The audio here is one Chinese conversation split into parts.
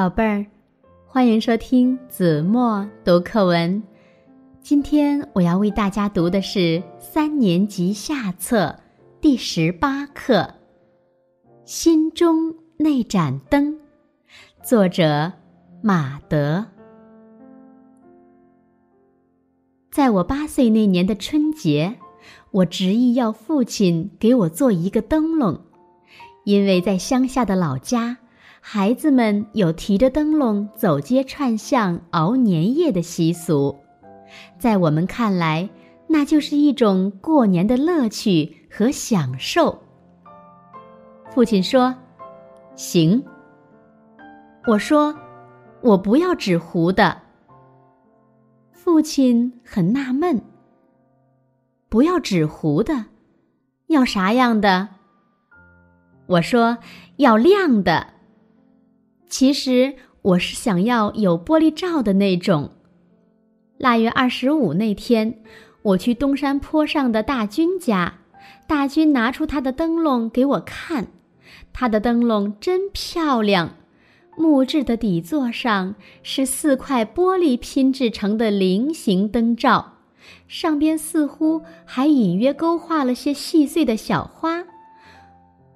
宝贝儿，欢迎收听子墨读课文。今天我要为大家读的是三年级下册第十八课《心中那盏灯》，作者马德。在我八岁那年的春节，我执意要父亲给我做一个灯笼，因为在乡下的老家。孩子们有提着灯笼走街串巷熬年夜的习俗，在我们看来，那就是一种过年的乐趣和享受。父亲说：“行。”我说：“我不要纸糊的。”父亲很纳闷：“不要纸糊的，要啥样的？”我说：“要亮的。”其实我是想要有玻璃罩的那种。腊月二十五那天，我去东山坡上的大军家，大军拿出他的灯笼给我看，他的灯笼真漂亮，木质的底座上是四块玻璃拼制成的菱形灯罩，上边似乎还隐约勾画了些细碎的小花。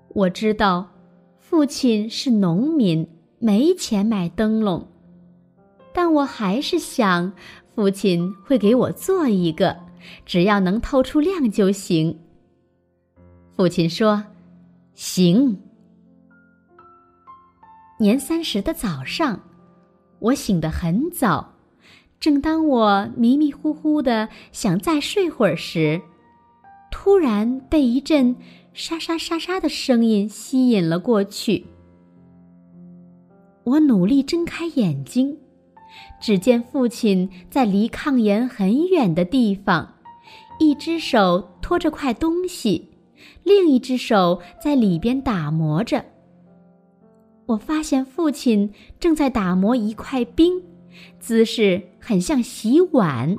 我知道，父亲是农民。没钱买灯笼，但我还是想，父亲会给我做一个，只要能透出亮就行。父亲说：“行。”年三十的早上，我醒得很早，正当我迷迷糊糊的想再睡会儿时，突然被一阵沙沙沙沙的声音吸引了过去。我努力睁开眼睛，只见父亲在离炕沿很远的地方，一只手托着块东西，另一只手在里边打磨着。我发现父亲正在打磨一块冰，姿势很像洗碗。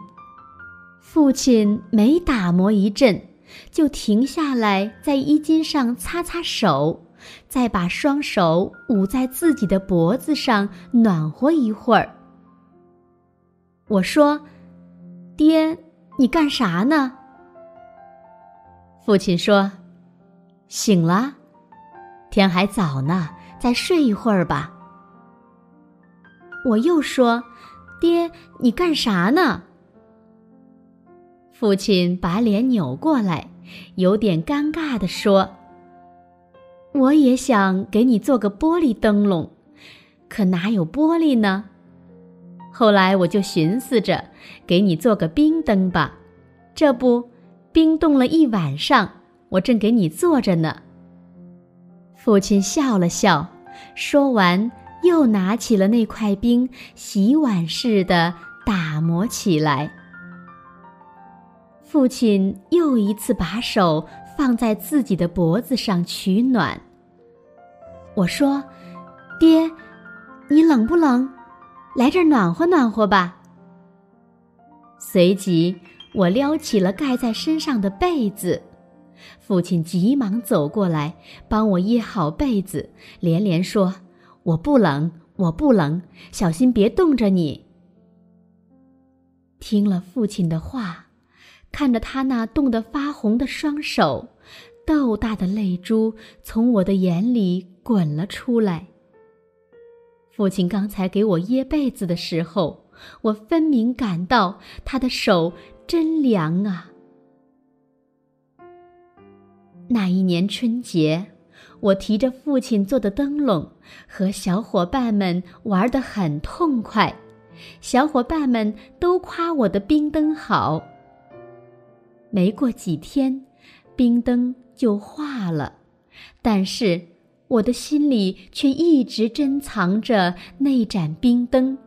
父亲每打磨一阵，就停下来在衣襟上擦擦手。再把双手捂在自己的脖子上暖和一会儿。我说：“爹，你干啥呢？”父亲说：“醒了，天还早呢，再睡一会儿吧。”我又说：“爹，你干啥呢？”父亲把脸扭过来，有点尴尬地说。我也想给你做个玻璃灯笼，可哪有玻璃呢？后来我就寻思着，给你做个冰灯吧。这不，冰冻了一晚上，我正给你做着呢。父亲笑了笑，说完又拿起了那块冰，洗碗似的打磨起来。父亲又一次把手放在自己的脖子上取暖。我说：“爹，你冷不冷？来这儿暖和暖和吧。”随即，我撩起了盖在身上的被子。父亲急忙走过来，帮我掖好被子，连连说：“我不冷，我不冷，小心别冻着你。”听了父亲的话，看着他那冻得发红的双手。豆大的泪珠从我的眼里滚了出来。父亲刚才给我掖被子的时候，我分明感到他的手真凉啊。那一年春节，我提着父亲做的灯笼，和小伙伴们玩得很痛快，小伙伴们都夸我的冰灯好。没过几天，冰灯。就化了，但是我的心里却一直珍藏着那盏冰灯，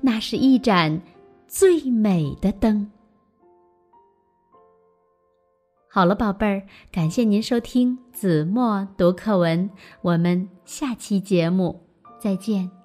那是一盏最美的灯。好了，宝贝儿，感谢您收听子墨读课文，我们下期节目再见。